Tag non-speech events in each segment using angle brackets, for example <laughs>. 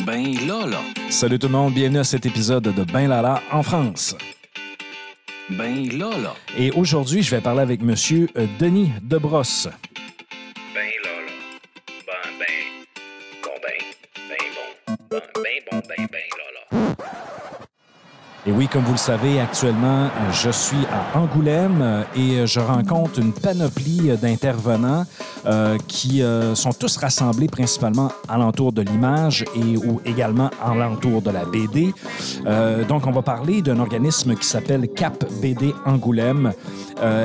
Ben là. Salut tout le monde, bienvenue à cet épisode de Ben Lala en France. Ben là, là. Et aujourd'hui, je vais parler avec Monsieur euh, Denis Debrosse. Et oui, comme vous le savez, actuellement, je suis à Angoulême euh, et euh, je rencontre une panoplie euh, d'intervenants euh, qui euh, sont tous rassemblés principalement alentour de l'image et ou également alentour de la BD. Euh, donc, on va parler d'un organisme qui s'appelle Cap BD Angoulême.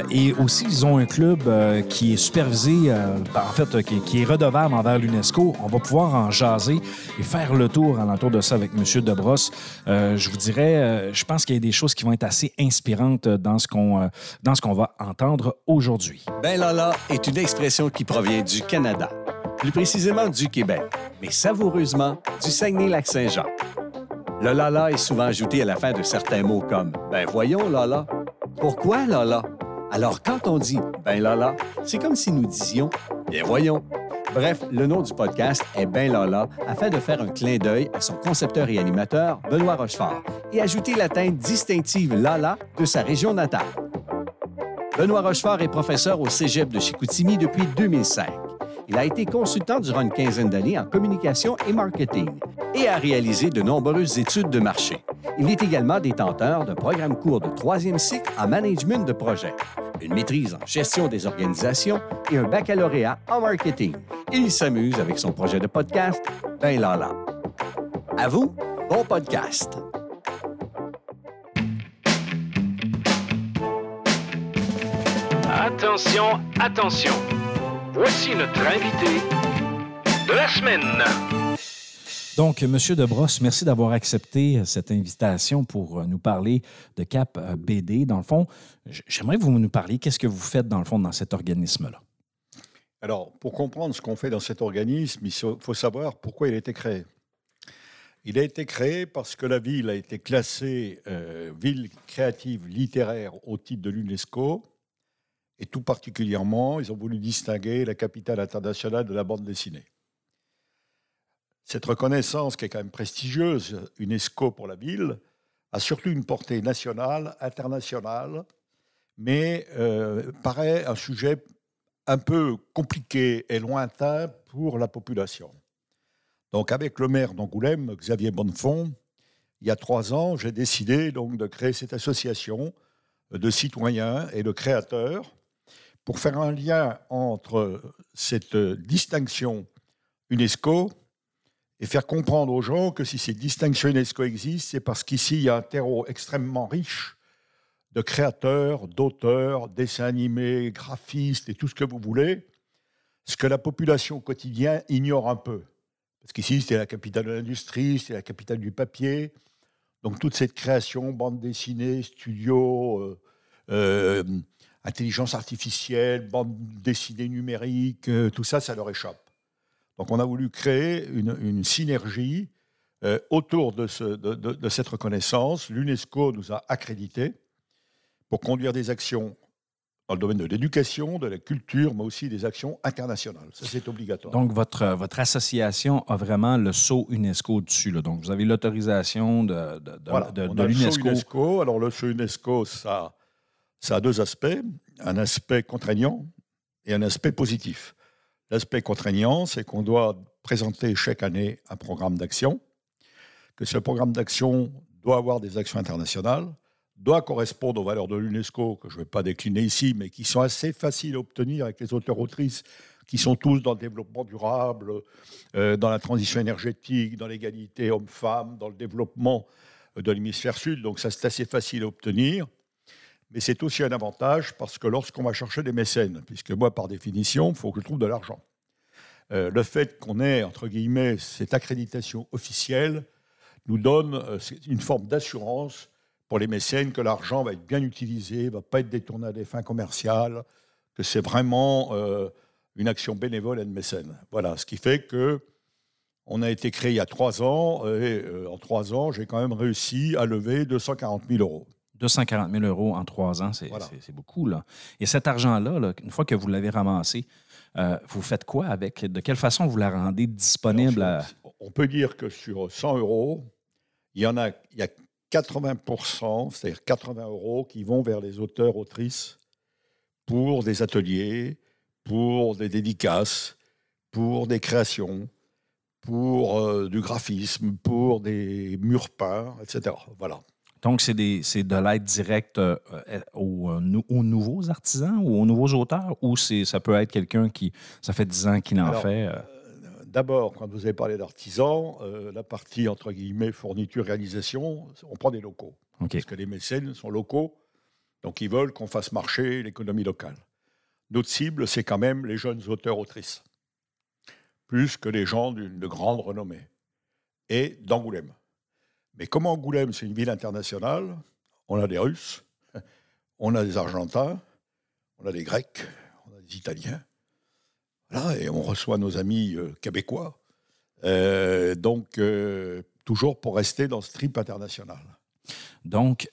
Et aussi, ils ont un club qui est supervisé, par- en fait, qui, est redevable envers l'UNESCO. On va pouvoir en jaser et faire le tour alentour de ça avec M. Debrosse. Je vous dirais, euh, je pense qu'il y a des choses qui vont être assez inspirantes dans ce qu'on euh, dans ce qu'on va entendre aujourd'hui. Ben Lala est une expression qui provient du Canada, plus précisément du Québec, mais savoureusement du Saguenay-Lac-Saint-Jean. Le Lala est souvent ajouté à la fin de certains mots comme Ben voyons Lala. Pourquoi Lala? Alors quand on dit Ben Lala, c'est comme si nous disions Bien voyons. Bref, le nom du podcast est Ben Lala afin de faire un clin d'œil à son concepteur et animateur, Benoît Rochefort, et ajouter la teinte distinctive Lala de sa région natale. Benoît Rochefort est professeur au Cégep de Chicoutimi depuis 2005. Il a été consultant durant une quinzaine d'années en communication et marketing et a réalisé de nombreuses études de marché. Il est également détenteur d'un programme court de troisième cycle en management de projet, une maîtrise en gestion des organisations et un baccalauréat en marketing. Et il s'amuse avec son projet de podcast, Ben Lala. À vous, bon podcast! Attention, attention. Voici notre invité de la semaine. Donc, M. Debrosse, merci d'avoir accepté cette invitation pour euh, nous parler de Cap euh, BD. Dans le fond, j'aimerais que vous nous parliez qu'est-ce que vous faites dans le fond dans cet organisme-là? Alors, pour comprendre ce qu'on fait dans cet organisme, il faut savoir pourquoi il a été créé. Il a été créé parce que la ville a été classée euh, ville créative littéraire au titre de l'UNESCO. Et tout particulièrement, ils ont voulu distinguer la capitale internationale de la bande dessinée. Cette reconnaissance, qui est quand même prestigieuse, UNESCO pour la ville, a surtout une portée nationale, internationale, mais euh, paraît un sujet un peu compliqué et lointain pour la population. Donc, avec le maire d'Angoulême, Xavier Bonnefond, il y a trois ans, j'ai décidé donc de créer cette association de citoyens et de créateurs pour faire un lien entre cette distinction UNESCO et faire comprendre aux gens que si cette distinction UNESCO existe, c'est parce qu'ici, il y a un terreau extrêmement riche de créateurs, d'auteurs, dessins animés, graphistes et tout ce que vous voulez, ce que la population quotidienne ignore un peu. Parce qu'ici, c'est la capitale de l'industrie, c'est la capitale du papier. Donc toute cette création, bande dessinée, studio, euh, euh, intelligence artificielle, bande dessinée numérique, euh, tout ça, ça leur échappe. Donc on a voulu créer une, une synergie euh, autour de, ce- de- de- de cette reconnaissance. L'UNESCO nous a accrédités pour conduire des actions dans le domaine de l'éducation, de la culture, mais aussi des actions internationales. Ça, c'est obligatoire. Donc, votre, votre association a vraiment le sceau UNESCO dessus. là. Donc, vous avez l'autorisation de, de, de- Voilà, de- l'UNESCO. UNESCO. Alors, le show UNESCO, ça, ça a deux aspects. Un aspect contraignant et un aspect positif. L'aspect contraignant, c'est qu'on doit présenter chaque année un programme d'action, que ce programme d'action doit avoir des actions internationales, doit correspondre aux valeurs de l'UNESCO, que je ne vais pas décliner ici, mais qui sont assez faciles à obtenir avec les auteurs-autrices, qui sont tous dans le développement durable, euh, dans la transition énergétique, dans l'égalité homme-femme, dans le développement de l'hémisphère sud. Donc ça, c'est assez facile à obtenir. Mais c'est aussi un avantage parce que lorsqu'on va chercher des mécènes, puisque moi, par définition, il faut que je trouve de l'argent. Euh, le fait qu'on ait, entre guillemets, cette accréditation officielle nous donne euh, une forme d'assurance pour les mécènes que l'argent va être bien utilisé, ne va pas être détourné à des fins commerciales, que c'est vraiment euh, une action bénévole et de mécène. Voilà, ce qui fait que on a été créé il y a trois ans, et en trois ans, j'ai quand même réussi à lever 240 000 euros. 240 000 euros en trois ans, c'est Voilà. beaucoup. Là. Et cet argent-là, là, une fois que vous l'avez ramassé, euh, vous faites quoi avec? De quelle façon vous la rendez disponible à... On peut dire que sur 100 euros, il y en a, il y a 80%, c'est-à-dire 80 euros qui vont vers les auteurs, autrices pour des ateliers, pour des dédicaces, pour des créations, pour euh, du graphisme, pour des murs peints, etc. Voilà. Donc, c'est de l'aide directe euh, euh, aux, nou- aux nouveaux artisans ou aux nouveaux auteurs ou ça peut être quelqu'un qui, ça fait 10 ans qu'il en Alors, fait? euh, D'abord, quand vous avez parlé d'artisans, la partie entre guillemets fourniture, réalisation, on prend des locaux. Parce que les mécènes sont locaux, donc ils veulent qu'on fasse marcher l'économie locale. Notre cible, c'est quand même les jeunes auteurs-autrices, plus que les gens de grande renommée, et d'Angoulême. Mais comme Angoulême, c'est une ville internationale, on a des Russes, <laughs> on a des Argentins, on a des Grecs, on a des Italiens, voilà, et on reçoit nos amis euh, québécois. Euh, donc, euh, toujours pour rester dans ce trip international. Donc,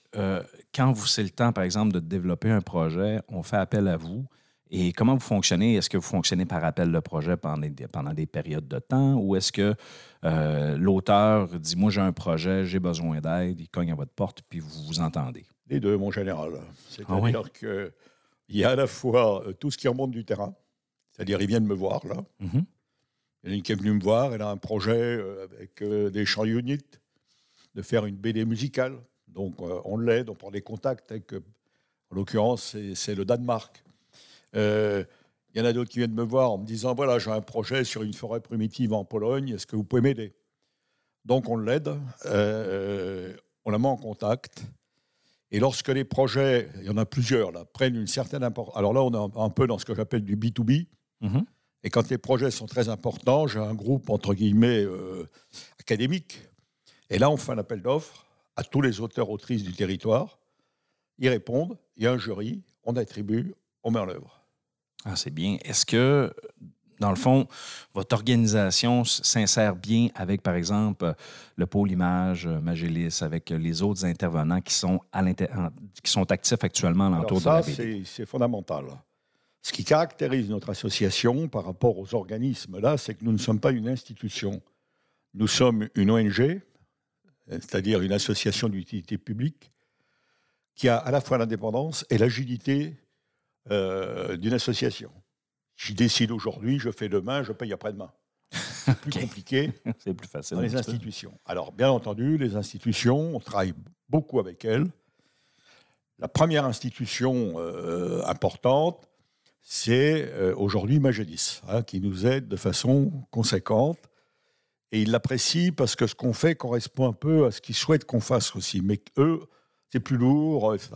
quand vous c'est le temps, par exemple, de développer un projet, on fait appel à vous. Et comment vous fonctionnez? Est-ce que vous fonctionnez par appel de projet pendant des, pendant des périodes de temps? Ou est-ce que euh, l'auteur dit Moi, j'ai un projet, j'ai besoin d'aide, il cogne à votre porte, puis vous vous entendez? Les deux, mon général. C'est-à-dire Ah oui? que qu'il y a à la fois euh, tout ce qui remonte du terrain, c'est-à-dire ils viennent me voir, là. Mhm. Il y en a une qui est venue me voir, elle a un projet euh, avec des chants units, de faire une BD musicale. Donc on l'aide, on prend des contacts avec, en l'occurrence, c'est le Danemark. Euh, Il y en a d'autres qui viennent me voir en me disant, voilà, j'ai un projet sur une forêt primitive en Pologne, est-ce que vous pouvez m'aider? Donc on l'aide, euh, on la met en contact. Et lorsque les projets, il y en a plusieurs, là, prennent une certaine importance, alors là on est un- un peu dans ce que j'appelle du B2B, Mhm. et quand les projets sont très importants, j'ai un groupe, entre guillemets, euh, académique. Et là, on fait un appel d'offres à tous les auteurs, autrices du territoire. Ils répondent, il y a un jury, on attribue, on met en œuvre. Ah, c'est bien. Est-ce que, dans le fond, votre organisation s'insère bien avec, par exemple, le pôle image euh, Magélis, avec les autres intervenants qui sont, à qui actifs actuellement alentour Alors de la BD? c'est fondamental. Ce qui caractérise notre association par rapport aux organismes, là, c'est que nous ne sommes pas une institution. Nous sommes une ONG, c'est-à-dire une association d'utilité publique, qui a à la fois l'indépendance et l'agilité euh, d'une association. Je décide aujourd'hui, je fais demain, je paye après-demain. C'est <laughs> plus compliqué <laughs> C'est plus facile. dans les institutions. Alors, bien entendu, les institutions, on travaille beaucoup avec elles. La première institution euh, importante, c'est euh, aujourd'hui Magélis, hein, qui nous aide de façon conséquente. Et ils l'apprécient parce que ce qu'on fait correspond un peu à ce qu'ils souhaitent qu'on fasse aussi. Mais eux, c'est plus lourd, etc.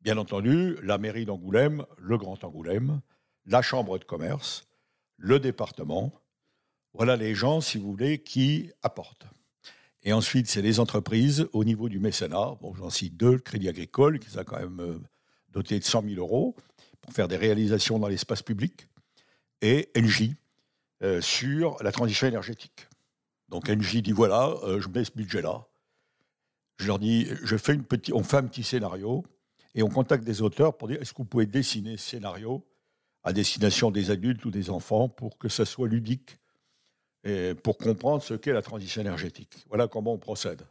Bien entendu, la mairie d'Angoulême, le Grand Angoulême, la Chambre de commerce, le département, voilà les gens, si vous voulez, qui apportent. Et ensuite, c'est les entreprises au niveau du mécénat. Bon, j'en cite deux, le Crédit Agricole, qui a quand même euh, doté de 100 000 euros pour faire des réalisations dans l'espace public, et NJ euh, sur la transition énergétique. Donc NJ dit voilà, euh, je mets ce budget-là. Je leur dis, je fais une petite, on fait un petit scénario et on contacte des auteurs pour dire est-ce que vous pouvez dessiner ce scénario à destination des adultes ou des enfants pour que ça soit ludique et pour comprendre ce qu'est la transition énergétique? Voilà comment on procède.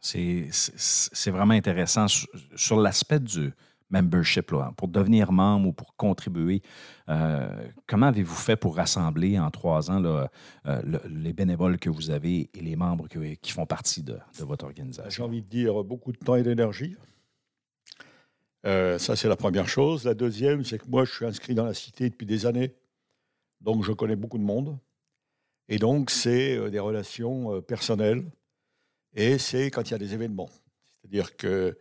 C'est vraiment intéressant sur, l'aspect du membership, là, pour devenir membre ou pour contribuer. euh, comment avez-vous fait pour rassembler en trois ans là, euh, le- les bénévoles que vous avez et les membres que- qui font partie de, de votre J'ai organisation? envie de dire beaucoup de temps et d'énergie. Euh, ça, c'est la première chose. La deuxième, c'est que moi, je suis inscrit dans la cité depuis des années. Donc, je connais beaucoup de monde. Et donc, c'est euh, des relations euh, personnelles. Et c'est quand il y a des événements. C'est-à-dire que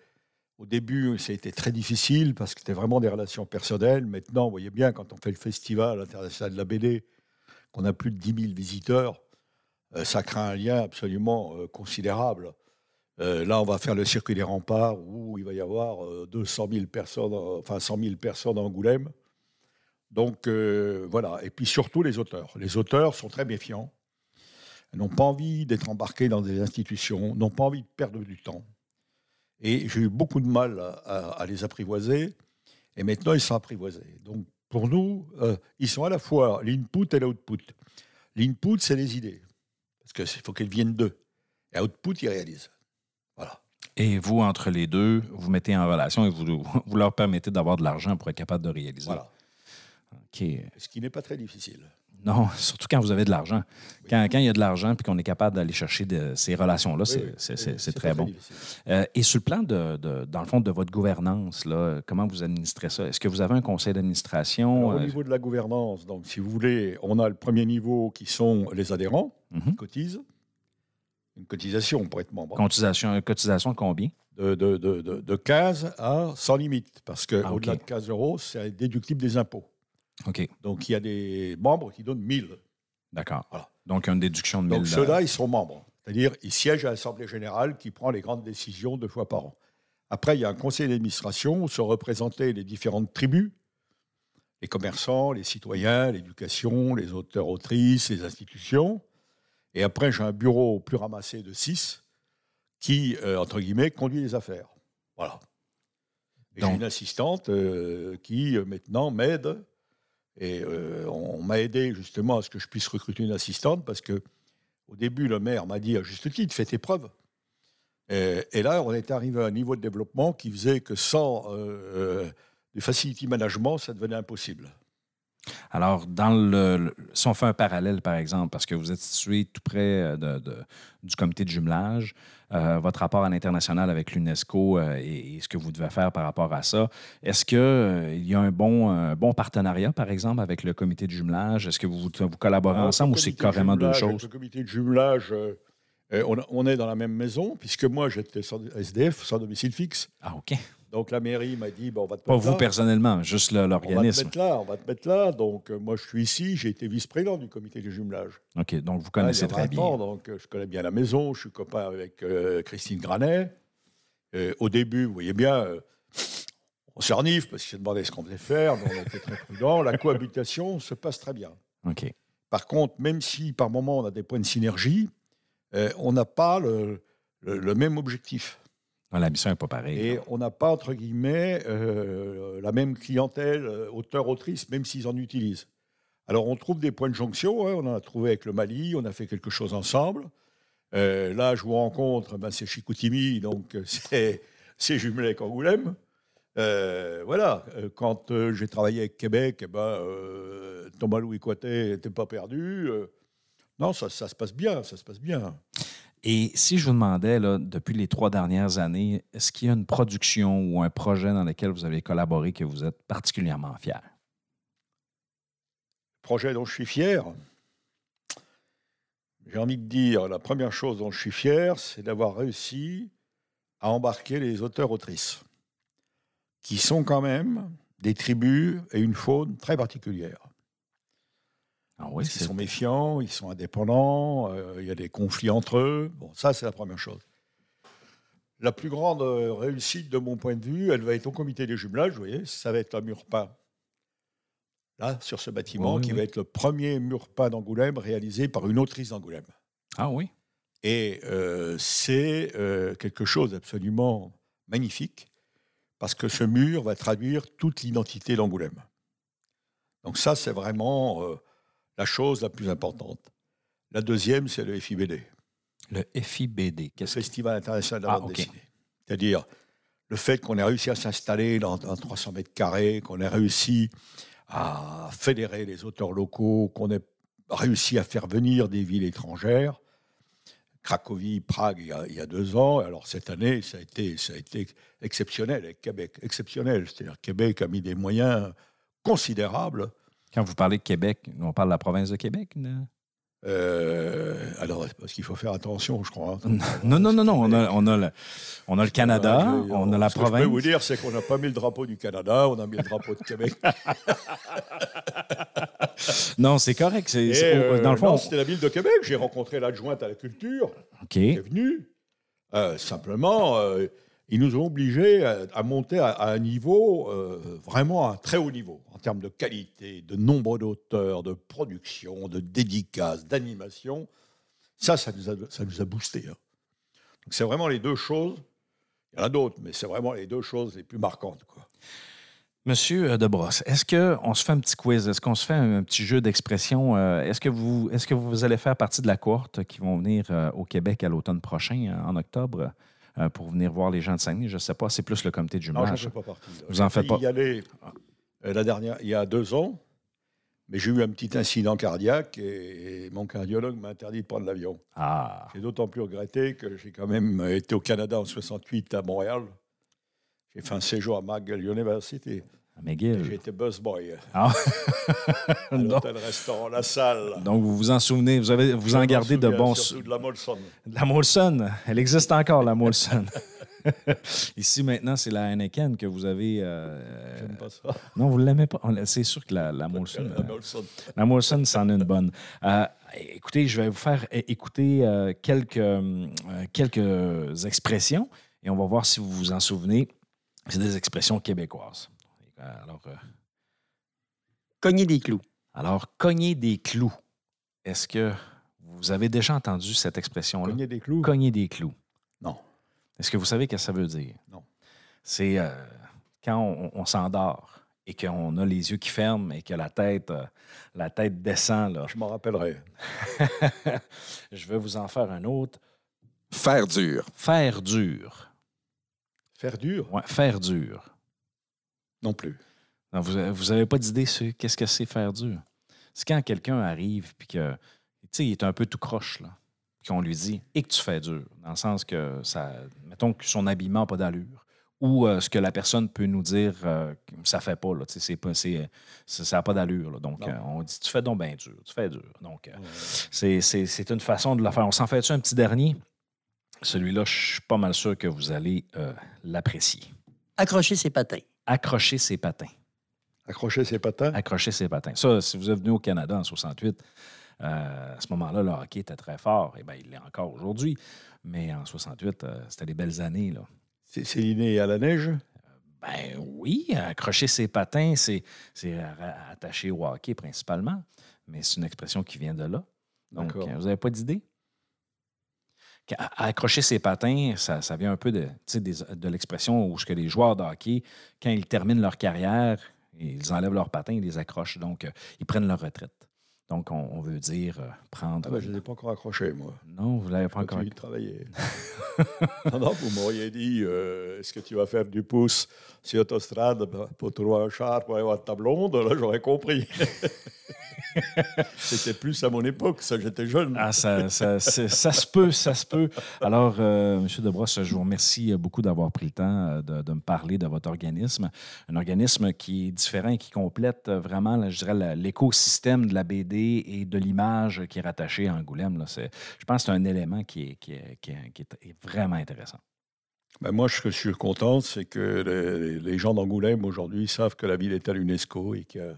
au début, c'était très difficile parce que c'était vraiment des relations personnelles. Maintenant, vous voyez bien, quand on fait le festival international de la BD, qu'on a plus de 10 000 visiteurs, ça crée un lien absolument considérable. Euh, là, on va faire le circuit des remparts où il va y avoir euh, 200 000 personnes, enfin 100 000 personnes à Angoulême. Donc euh, voilà. Et puis surtout les auteurs. Les auteurs sont très méfiants, n'ont pas envie d'être embarqués dans des institutions, n'ont pas envie de perdre du temps. Et j'ai eu beaucoup de mal à, les apprivoiser. Et maintenant, ils sont apprivoisés. Donc pour nous, ils sont à la fois l'input et l'output. L'input, c'est les idées. Parce qu'il faut qu'elles viennent d'eux. Et output, ils réalisent. Et vous, entre les deux, vous mettez en relation et vous, vous leur permettez d'avoir de l'argent pour être capable de réaliser. voilà. OK. Ce qui n'est pas très difficile. Non, surtout quand vous avez de l'argent. Quand, quand il y a de l'argent puis qu'on est capable d'aller chercher de- ces relations-là, Oui, c'est oui. très bon. Euh, et sur le plan, de, de- dans le fond, de votre gouvernance, là, comment vous administrez ça? Est-ce que vous avez un conseil d'administration? Au Euh, niveau de la gouvernance, donc, si vous voulez, on a le premier niveau qui sont les adhérents, mhm. qui cotisent. Une cotisation pour être membre. cotisation, cotisation de combien? De, de, de, de- de 15 à sans limite. Parce Ah, qu'au-delà ok. de 15 euros, c'est déductible des impôts. OK, Donc, il y a des membres qui donnent 1000. d'accord. Voilà. Donc, une déduction de 1000 Donc, ceux-là, ils sont membres. C'est-à-dire, ils siègent à l'Assemblée générale qui prend les grandes décisions deux fois par an. Après, il y a un conseil d'administration où sont représentées les différentes tribus, les commerçants, les citoyens, l'éducation, les auteurs, autrices, les institutions. Et après, j'ai un bureau plus ramassé de six qui, euh, entre guillemets, conduit les affaires. Voilà. Et j'ai une assistante euh, qui, euh, maintenant, m'aide. Et euh, on m'a aidé justement à ce que je puisse recruter une assistante parce que au début, le maire m'a dit à juste titre, fais tes preuves. Et, et là, on est arrivé à un niveau de développement qui faisait que sans du facility management, ça devenait impossible. Alors, dans le, le- si on fait un parallèle, par exemple, parce que vous êtes situé tout près euh, de- de- du comité de jumelage, euh, votre rapport à l'international avec l'UNESCO euh, et, et ce que vous devez faire par rapport à ça, est-ce qu'il y a un bon, partenariat, par exemple, avec le comité de jumelage? Est-ce que vous, vous collaborez Alors, ensemble ou c'est de carrément deux choses? Le comité de jumelage, on, on est dans la même maison, puisque moi, j'étais sans- SDF, sans domicile fixe. Ah, OK. Donc la mairie m'a dit, bon, on va te Pas mettre vous là. personnellement, juste le- On va te l'organisme. mettre là, on va te mettre là. Donc, euh, moi, je suis ici, j'ai été vice-président du comité de jumelage. OK, donc vous connaissez très 20 ans, bien. donc euh, je connais bien la maison, je suis copain avec euh, Christine Granet. Au début, vous voyez bien, euh, on s'enivre parce qu'il s'est demandé ce qu'on devait faire, mais on était très prudents. La cohabitation se passe très bien. OK. Par contre, même si par moment on a des points de synergie, on n'a pas le, le- le même objectif. Non, la mission n'est pas pareille. Et on n'a pas, entre guillemets, euh, la même clientèle, euh, auteur-autrice, même s'ils en utilisent. Alors, on trouve des points de jonction. hein. On en a trouvé avec le Mali, on a fait quelque chose ensemble. Euh, là, je vous rencontre, ben, c'est Chicoutimi, donc <laughs> c'est, jumelé avec Angoulême. Euh, voilà, quand euh, j'ai travaillé avec Québec, eh ben, euh, Thomas Louis Coité n'était pas perdu. Non, ça, ça se passe bien, ça se passe bien. Et si je vous demandais, là, depuis les trois dernières années, est-ce qu'il y a une production ou un projet dans lequel vous avez collaboré que vous êtes particulièrement fier? projet dont je suis fier. J'ai envie de dire, la première chose dont je suis fier, c'est d'avoir réussi à embarquer les auteurs-autrices, qui sont quand même des tribus et une faune très particulière. Ah oui, Ils sont méfiants, ils sont indépendants, euh, il y a des conflits entre eux. Bon, ça, c'est la première chose. La plus grande euh, réussite de mon point de vue, elle va être au comité des jumelages, vous voyez, ça va être un mur peint. Là, sur ce bâtiment, Oui, qui oui. va être le premier mur peint d'Angoulême réalisé par une autrice d'Angoulême. Ah oui? Et euh, c'est euh, quelque chose d'absolument magnifique, parce que ce mur va traduire toute l'identité d'Angoulême. Donc ça, c'est vraiment euh, la chose la plus importante. La deuxième, c'est le FIBD, Le FIBD. le Qu'est-ce que Festival international de la Ah, bande ok. dessinée. C'est-à-dire le fait qu'on ait réussi à s'installer dans, dans 300 mètres carrés, qu'on ait réussi à fédérer les auteurs locaux, qu'on ait réussi à faire venir des villes étrangères. Cracovie, Prague, il y, a, il y a deux ans. Alors cette année, ça a été, ça a été exceptionnel avec Québec. Exceptionnel. C'est-à-dire Québec a mis des moyens considérables. Quand vous parlez de Québec, on parle de la province de Québec? là? Euh, alors, parce qu'il faut faire attention, je crois. hein? Non, non, non, non. On a, on a, le, on a le Canada, Ouais, je- on a la ce que Je peux province. vous dire, c'est qu'on n'a pas mis le drapeau du Canada, on a mis le drapeau de Québec. <laughs> Non, c'est correct. c'est- euh, dans le fond, non, c'était la ville de Québec. J'ai rencontré l'adjointe à la culture. OK. qui est venue. Euh, simplement, euh, ils nous ont obligés à, monter à, un niveau, euh, vraiment un très haut niveau, en termes de qualité, de nombre d'auteurs, de production, de dédicaces, d'animation. Ça, ça nous a, ça boosté. hein. Donc, c'est vraiment les deux choses. Il y en a d'autres, mais c'est vraiment les deux choses les plus marquantes. Quoi. Monsieur euh, Debrosse, est-ce qu'on se fait un petit quiz? Est-ce qu'on se fait un, petit jeu d'expression? Euh, Est-ce que, vous, est que vous allez faire partie de la cohorte qui vont venir euh, au Québec à l'automne prochain, en octobre, euh, pour venir voir les gens de Saguenay? Je ne sais pas, c'est plus le comité de Non, je ne jumelage. fais pas partie. là. Vous en faites pas. y aller euh, la dernière, il y a deux ans, mais j'ai eu un petit incident cardiaque et, et mon cardiologue m'a interdit de prendre l'avion. Ah, J'ai d'autant plus regretté que j'ai quand même été au Canada en 68 à Montréal. J'ai fait un séjour à McGill University. J'ai McGill. été busboy Ah. <laughs> <laughs> restaurant La Salle. donc, vous vous en souvenez, vous, avez, vous en Je gardez de bons... Surtout de la Molson. La Molson, elle existe encore, la Molson. <laughs> Ici, maintenant, c'est la Heineken que vous avez... euh, J'aime pas ça. Non, vous ne l'aimez pas. C'est sûr que la, la Molson... La euh, Molson. La Molson, c'en est une bonne. Euh, écoutez, je vais vous faire écouter euh, quelques, quelques expressions et on va voir si vous vous en souvenez. C'est des expressions québécoises. Euh, Alors, euh, Cogner des clous. alors cogner des clous. Est-ce que vous avez déjà entendu cette expression-là? Cogner des clous? Cogner des clous. Non. Est-ce que vous savez ce que ça veut dire? Non. C'est euh, quand on, on s'endort et qu'on a les yeux qui ferment et que la tête, euh, la tête descend. Là. Je m'en rappellerai. <laughs> Je vais vous en faire un autre. Faire dur. Faire dur. Faire dur? Ouais, faire dur. Non plus. Non, vous n'avez pas d'idée sur qu'est-ce que c'est faire dur? C'est quand quelqu'un arrive puis que, tu sais, il est un peu tout croche, là. Puis qu'on lui dit, et que tu fais dur. Dans le sens que, ça, mettons que son habillement n'a pas d'allure. Ou euh, ce que la personne peut nous dire, euh, ça fait pas, là. C'est pas, c'est, ça n'a pas d'allure, là. Donc, euh, on dit, tu fais donc bien dur. Tu fais dur. Donc, euh, c'est, c'est- c'est une façon de le faire. On s'en fait un petit dernier? Celui-là, je suis pas mal sûr que vous allez euh, l'apprécier. Accrocher ses patins. Accrocher ses patins. Accrocher ses patins? accrocher ses patins. Ça, si vous êtes venu au Canada en 68, euh, à ce moment-là, le hockey était très fort. Et bien, il l'est encore aujourd'hui. Mais en 68, euh, c'était des belles années. Là. C'est l'inné à la neige? Ben oui, accrocher ses patins, c'est attaché au hockey principalement. Mais c'est une expression qui vient de là. Donc, euh, vous n'avez pas d'idée? Accrocher ses patins, ça, ça vient un peu de, des- l'expression où ce que les joueurs de hockey, quand ils terminent leur carrière, ils enlèvent leurs patins, ils les accrochent. Donc, euh, ils prennent leur retraite. Donc, on, on veut dire euh, prendre. Ah ben, je ne les ai pas encore accrochés, moi. Non, vous ne l'avez pas encore. Travailler. <laughs> non, non, vous m'auriez dit euh, est-ce que tu vas faire du pouce sur autostrade pour trouver un char pour aller voir ta blonde? Là, j'aurais compris. <laughs> C'était plus à mon époque, ça, j'étais jeune. Ah, ça, ça- se peut, ça se peut. Alors, euh, M. Debrosse, je vous remercie beaucoup d'avoir pris le temps euh, de, de me parler de votre organisme. Un organisme qui est différent et qui complète euh, vraiment, là, je dirais, l'écosystème de la BD et de l'image qui est rattaché à Angoulême. là. Je pense que c'est un élément qui est, qui est- qui est- qui est vraiment intéressant. Ben, moi, ce que je suis content, c'est que les, les gens d'Angoulême aujourd'hui savent que la ville est à l'UNESCO et qu'il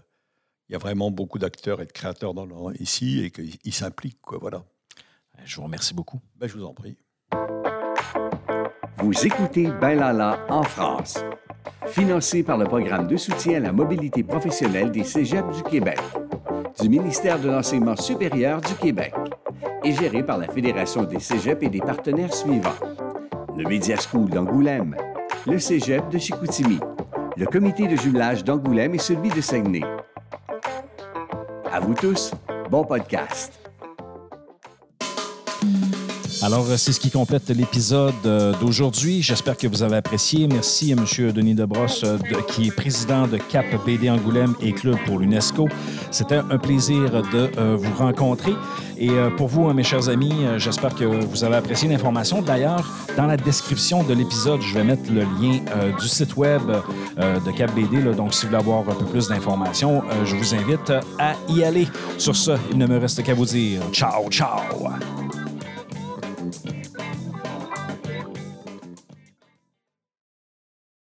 y a vraiment beaucoup d'acteurs et de créateurs dans le- ici et qu'ils s'impliquent. quoi, Voilà. Je vous remercie beaucoup. Ben, je vous en prie. Vous écoutez Ben Lala en France, financé par le programme de soutien à la mobilité professionnelle des Cégeps du Québec, du ministère de l'Enseignement supérieur du Québec et géré par la Fédération des Cégeps et des partenaires suivants. Le Media School d'Angoulême, le Cégep de Chicoutimi, le comité de jumelage d'Angoulême et celui de Saguenay. À vous tous, bon podcast. Alors, euh, c'est ce qui complète l'épisode euh, d'aujourd'hui. J'espère que vous avez apprécié. Merci à M. Denis Debrosse, euh, qui est président de CAP BD Angoulême et Club pour l'UNESCO. C'était un plaisir de vous rencontrer. Et pour vous, hein, mes chers amis, j'espère que vous avez apprécié l'information. D'ailleurs, dans la description de l'épisode, je vais mettre le lien du site web de Cap BD. donc, si vous voulez avoir un peu plus d'informations, je vous invite à y aller. Sur ce, il ne me reste qu'à vous dire ciao, ciao.